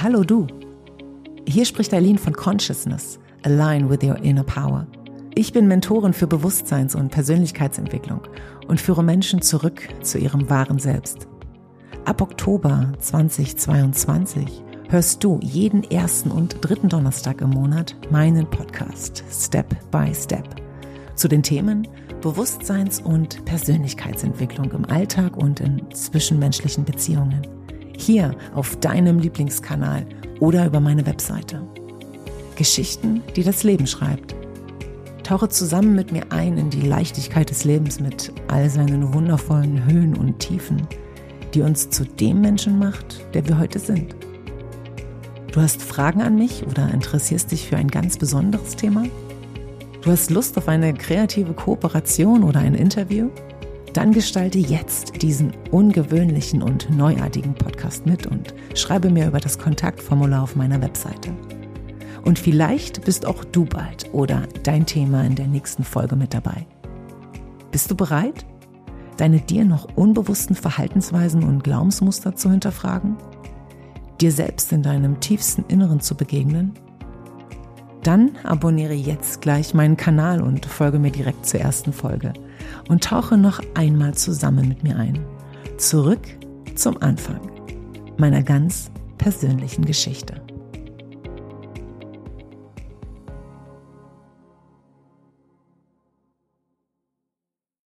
Hallo du. Hier spricht Eileen von Consciousness, Align with Your Inner Power. Ich bin Mentorin für Bewusstseins- und Persönlichkeitsentwicklung und führe Menschen zurück zu ihrem wahren Selbst. Ab Oktober 2022 hörst du jeden ersten und dritten Donnerstag im Monat meinen Podcast Step by Step zu den Themen Bewusstseins- und Persönlichkeitsentwicklung im Alltag und in zwischenmenschlichen Beziehungen hier auf deinem Lieblingskanal oder über meine Webseite. Geschichten, die das Leben schreibt. Tauche zusammen mit mir ein in die Leichtigkeit des Lebens mit all seinen wundervollen Höhen und Tiefen, die uns zu dem Menschen macht, der wir heute sind. Du hast Fragen an mich oder interessierst dich für ein ganz besonderes Thema? Du hast Lust auf eine kreative Kooperation oder ein Interview? Dann gestalte jetzt diesen ungewöhnlichen und neuartigen Podcast mit und schreibe mir über das Kontaktformular auf meiner Webseite. Und vielleicht bist auch du bald oder dein Thema in der nächsten Folge mit dabei. Bist du bereit, deine dir noch unbewussten Verhaltensweisen und Glaubensmuster zu hinterfragen? Dir selbst in deinem tiefsten Inneren zu begegnen? Dann abonniere jetzt gleich meinen Kanal und folge mir direkt zur ersten Folge und tauche noch einmal zusammen mit mir ein. Zurück zum Anfang meiner ganz persönlichen Geschichte.